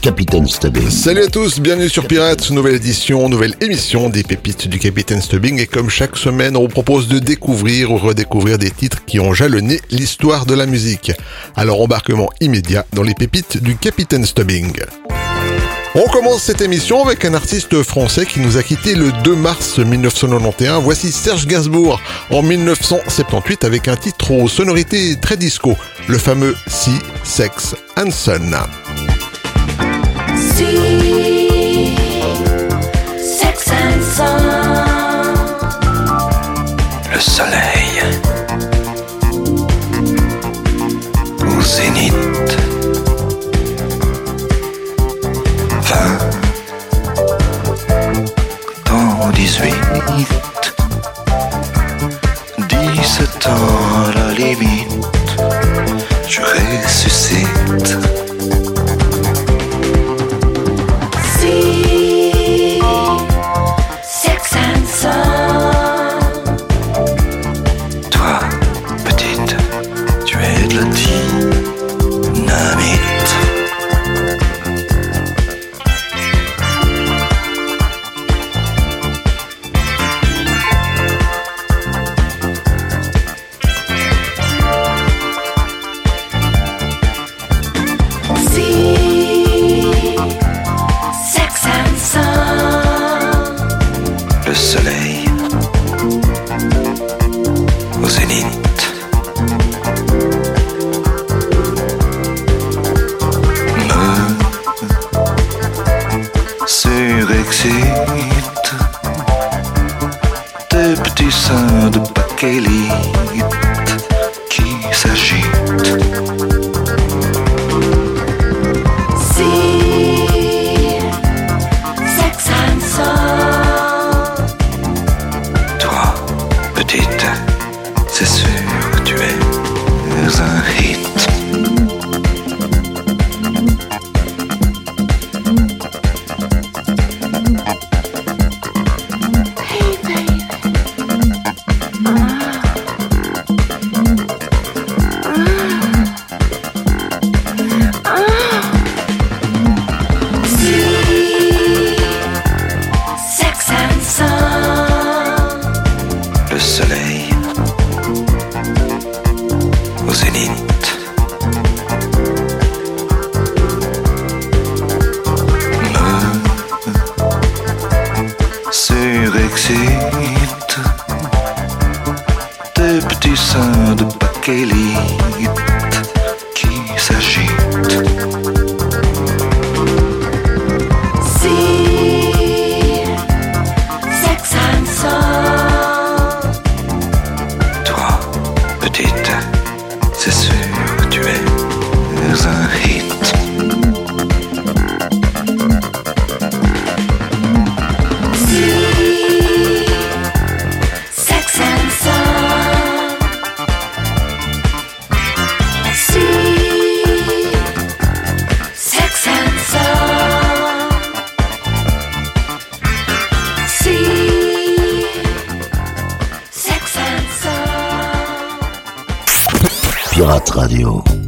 Capitaine Stubbing. Salut à tous, bienvenue sur Pirates, nouvelle édition, nouvelle émission des pépites du Capitaine Stubbing et comme chaque semaine on vous propose de découvrir ou redécouvrir des titres qui ont jalonné l'histoire de la musique. Alors embarquement immédiat dans les pépites du Capitaine Stubbing. On commence cette émission avec un artiste français qui nous a quitté le 2 mars 1991. Voici Serge Gainsbourg en 1978 avec un titre aux sonorités très disco, le fameux Sea, Sex and 17 ans à la limite. Je ressuscite Pirate Radio.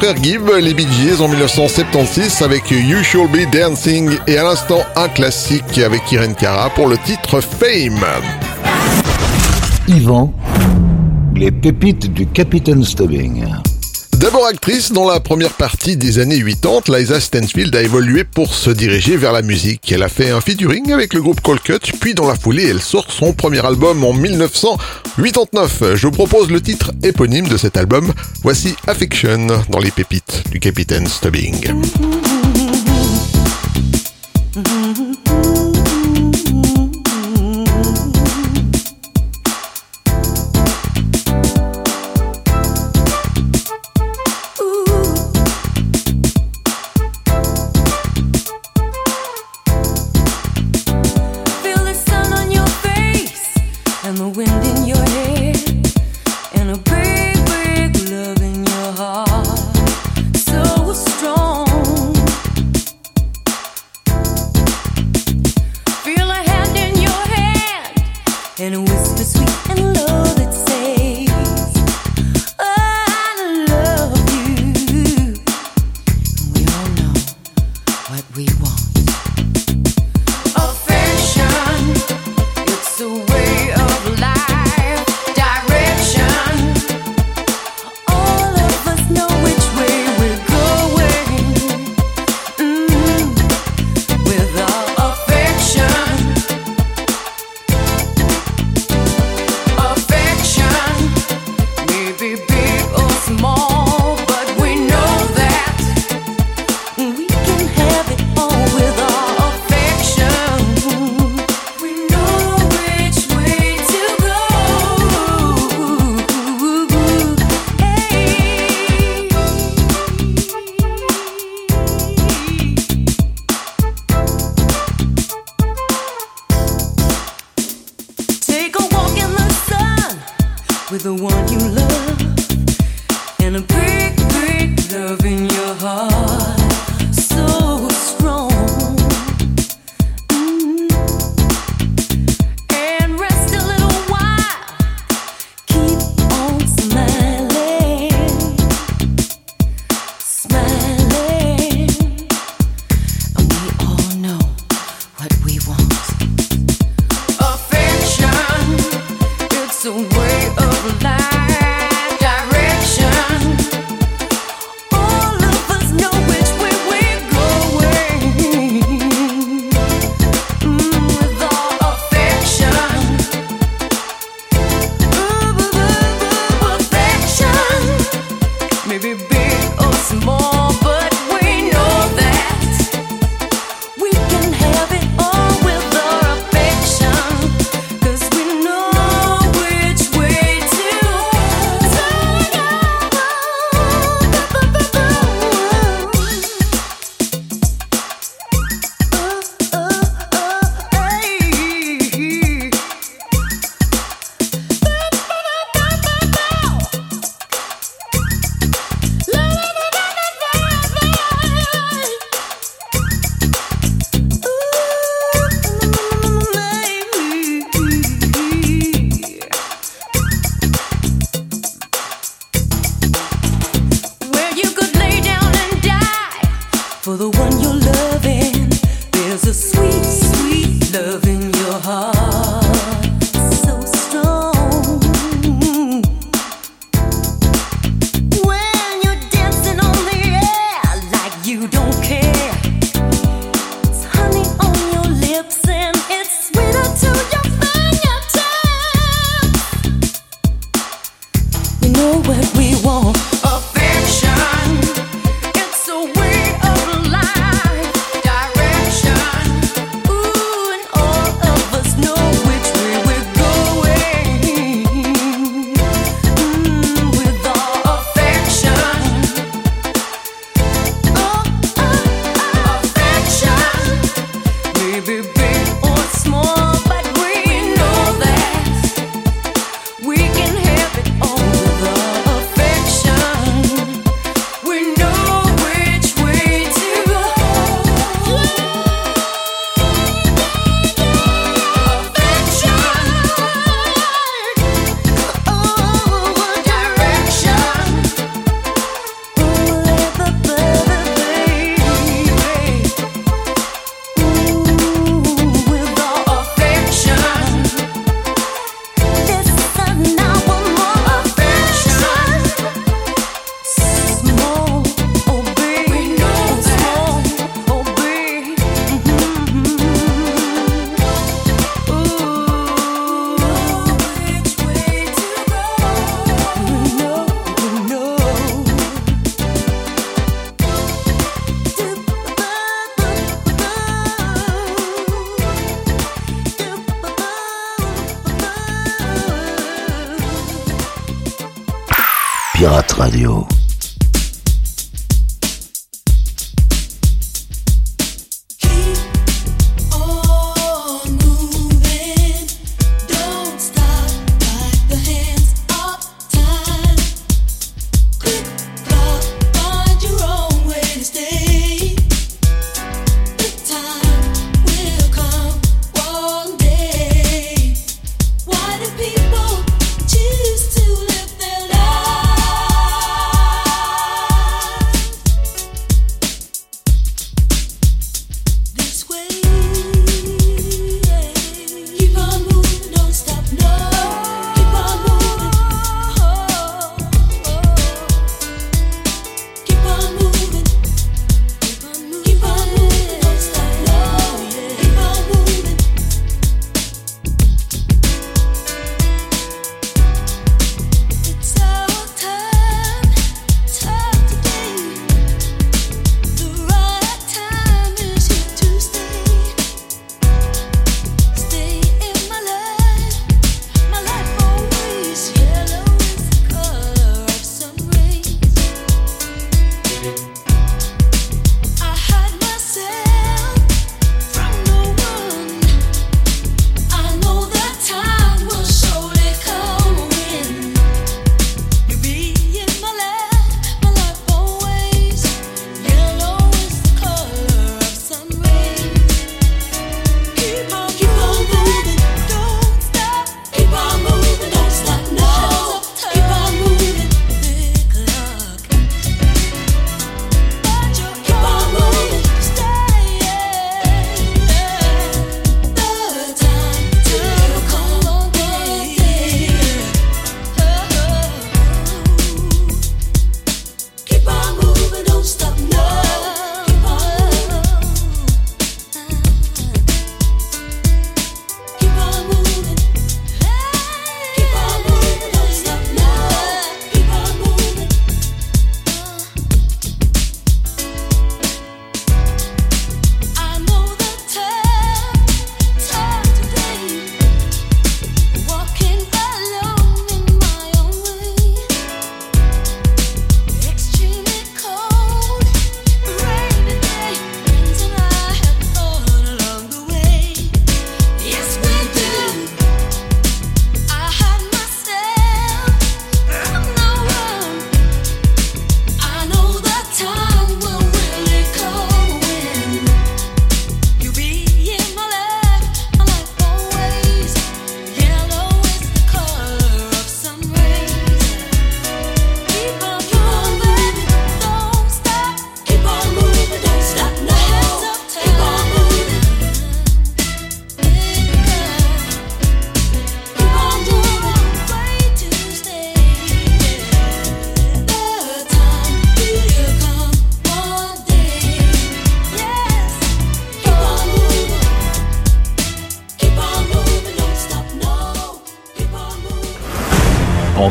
frères Gibb, les Bee Gees en 1976 avec You Shall Be Dancing et à l'instant un classique avec Irene Cara pour le titre Fame. Yvan, les pépites du Capitaine Stubbing. D'abord actrice, dans la première partie des années 80, Liza Stansfield a évolué pour se diriger vers la musique. Elle a fait un featuring avec le groupe Colcut, puis dans la foulée, elle sort son premier album en 1989. Je vous propose le titre éponyme de cet album. Voici Affection dans les pépites du Capitaine Stubbing.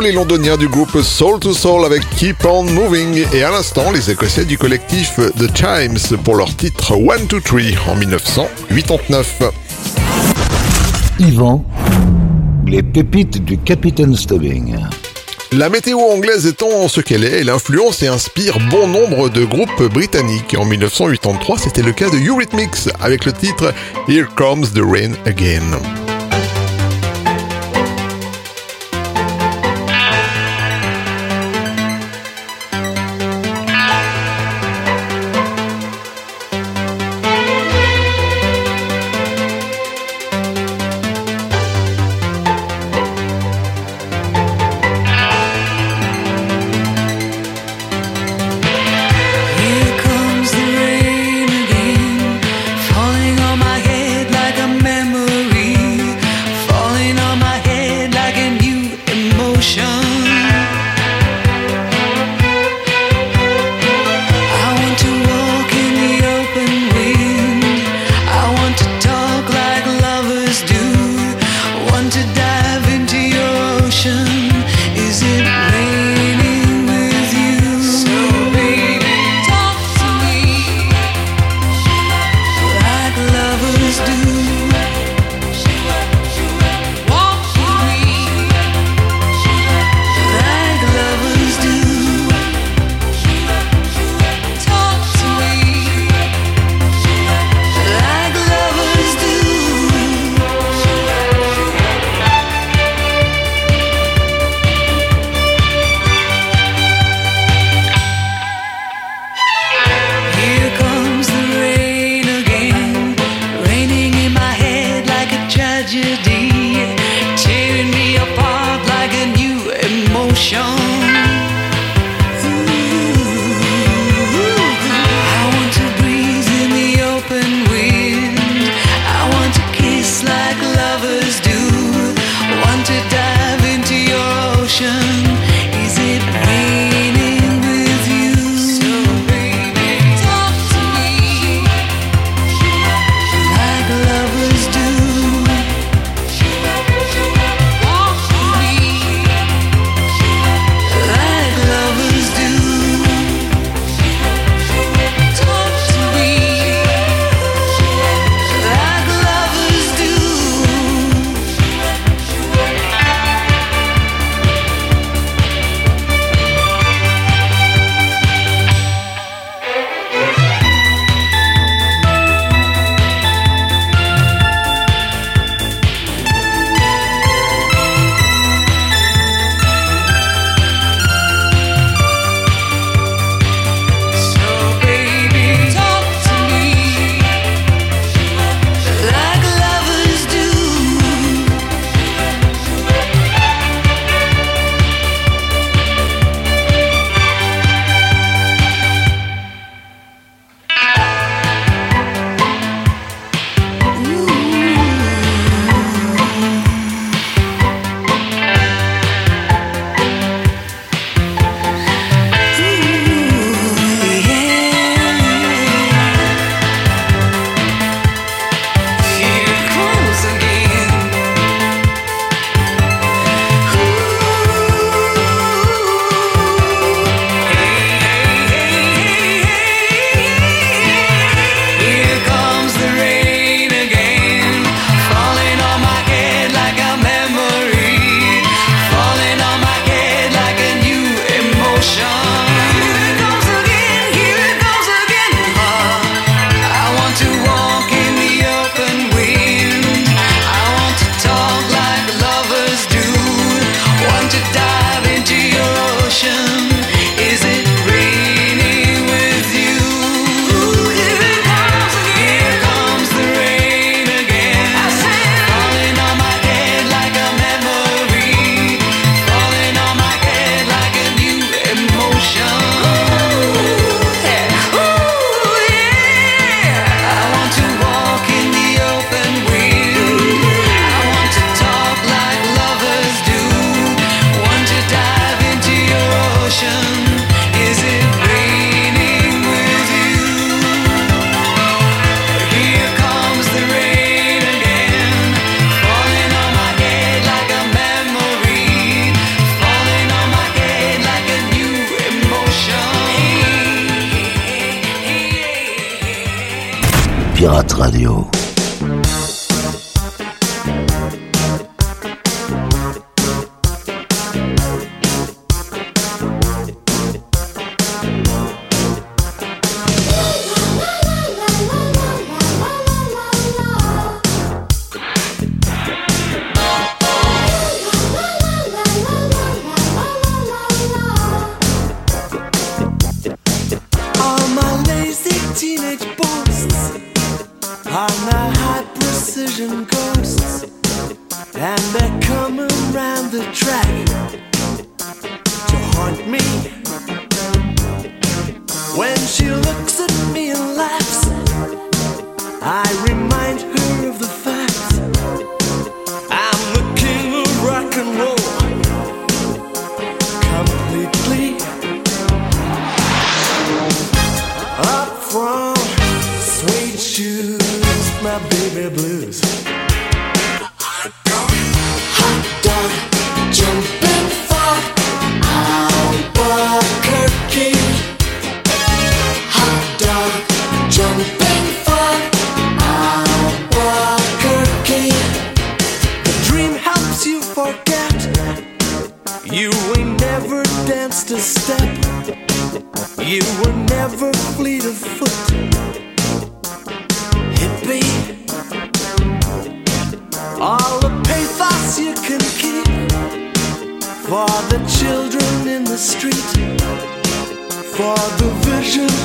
Les londoniens du groupe Soul to Soul avec Keep On Moving et à l'instant, les écossais du collectif The Chimes pour leur titre One, Two, Three en 1989. Yvan, les pépites du Capitaine Stubbing. La météo anglaise étant ce qu'elle est, elle influence et inspire bon nombre de groupes britanniques. En 1983, c'était le cas de Eurythmics avec le titre Here Comes the Rain Again. Pirate Radio. for the vision.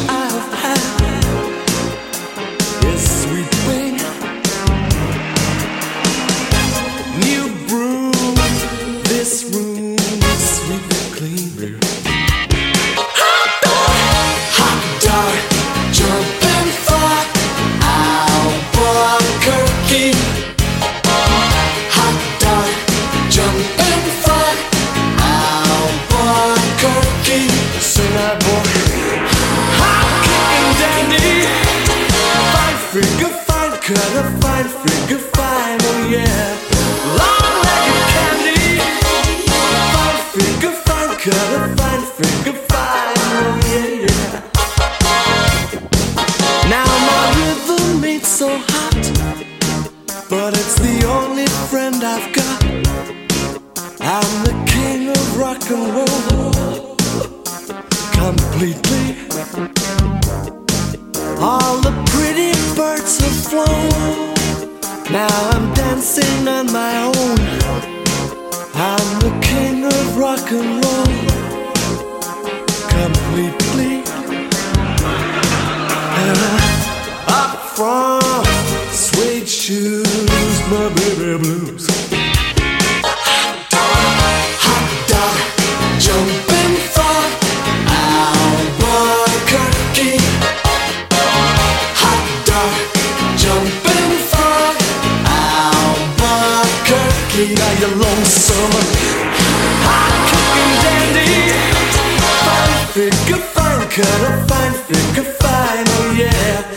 figure fine, kind of fine figure fine, oh yeah.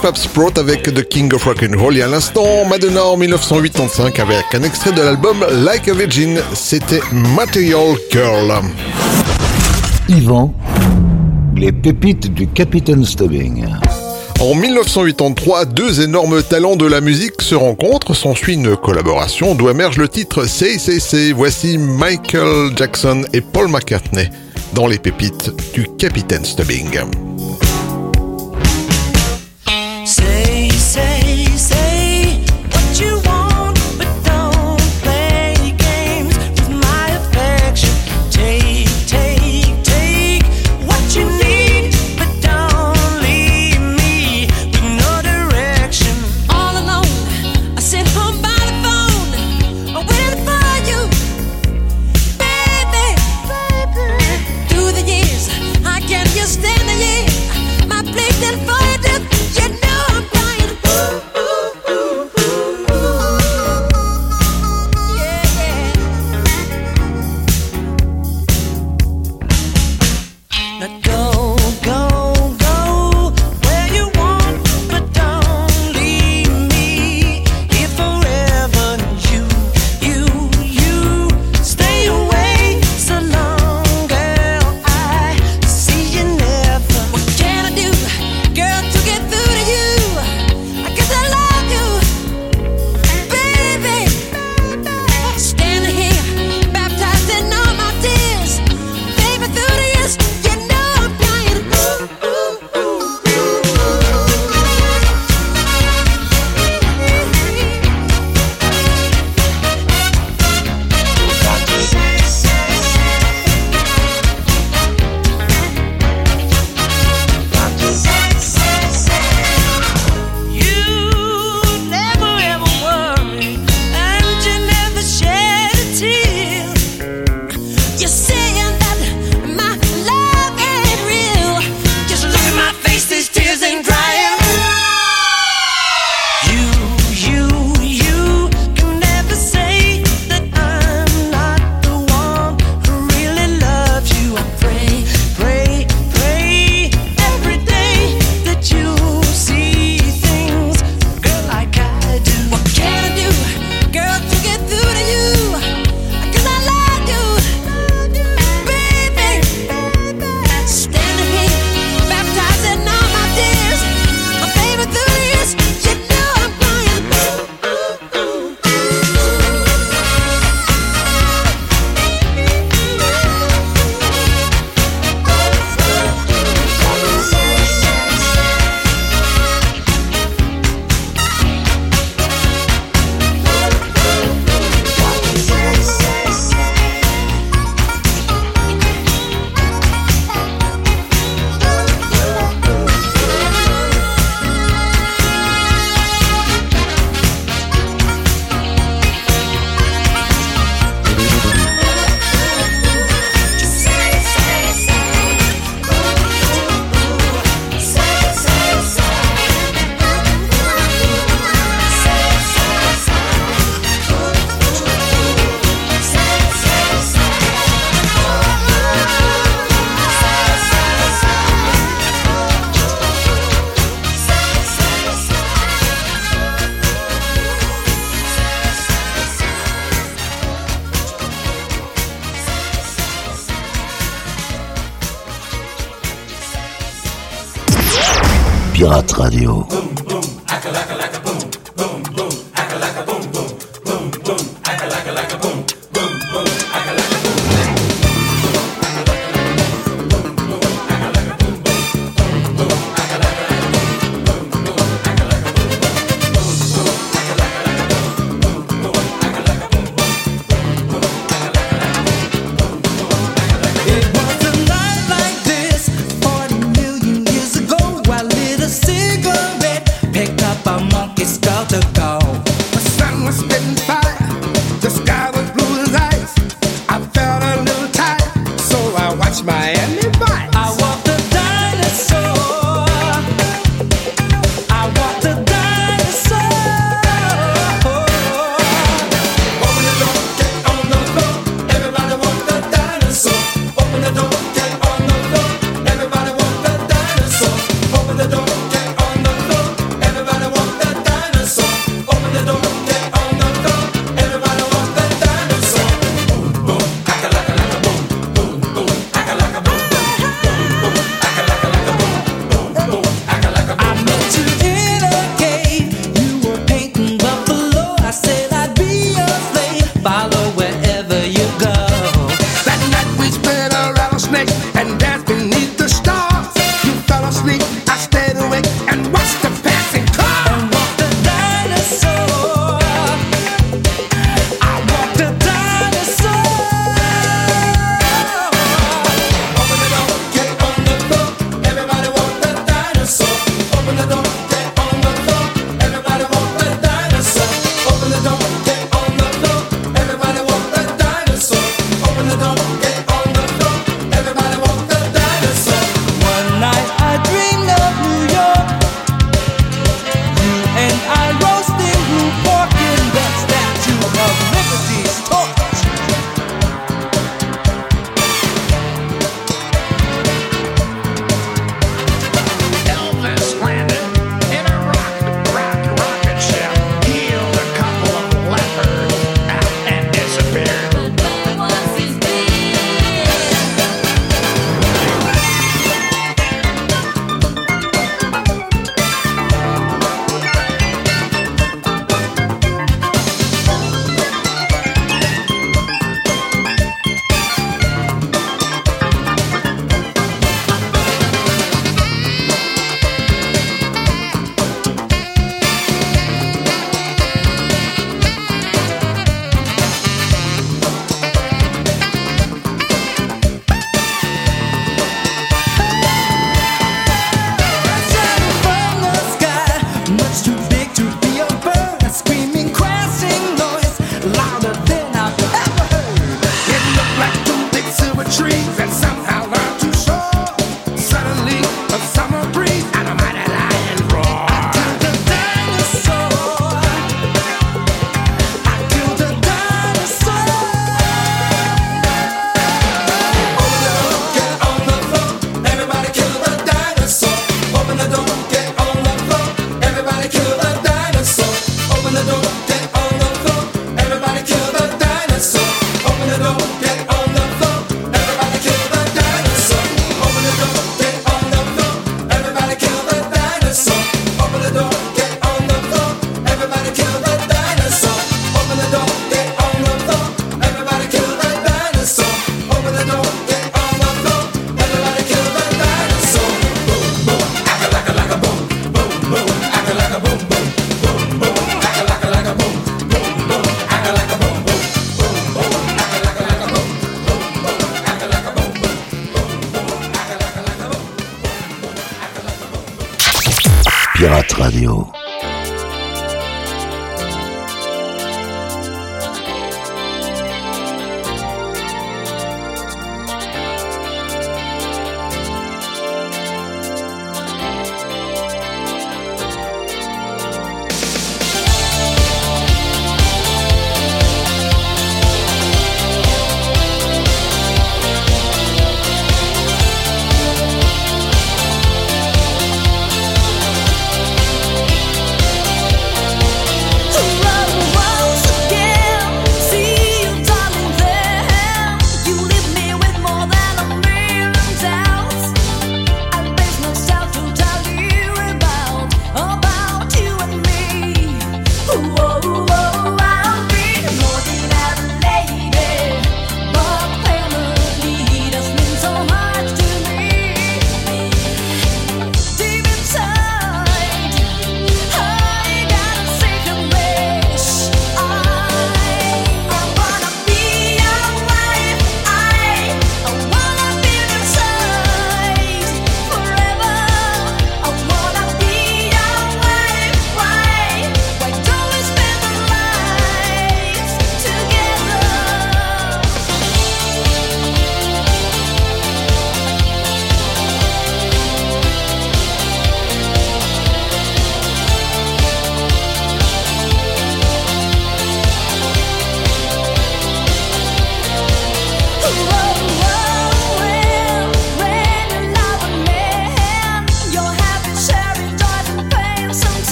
Pap Sprout avec The King of Rock and Roll et à l'instant Madonna en 1985 avec un extrait de l'album Like a Virgin, c'était Material Girl. Yvan, les pépites du Capitaine Stubbing. En 1983, deux énormes talents de la musique se rencontrent, s'ensuit une collaboration d'où émerge le titre Say Say Say. Voici Michael Jackson et Paul McCartney dans les pépites du Capitaine Stubbing.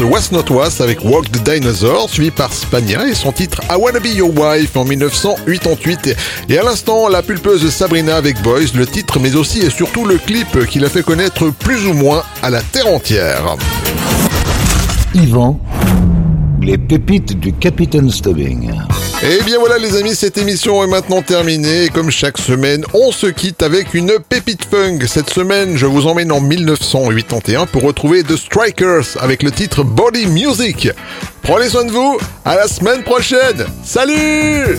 West Not West avec Walk the Dinosaur, suivi par Spania et son titre I Wanna Be Your Wife en 1988. Et à l'instant, la pulpeuse Sabrina avec Boys, le titre mais aussi et surtout le clip qui l'a fait connaître plus ou moins à la terre entière. Yvan, les pépites du Capitaine Stubbing. Et bien voilà les amis, cette émission est maintenant terminée et comme chaque semaine, on se quitte avec une pépite funk. Cette semaine, je vous emmène en 1981 pour retrouver The Strikers avec le titre Body Music. Prenez soin de vous, à la semaine prochaine. Salut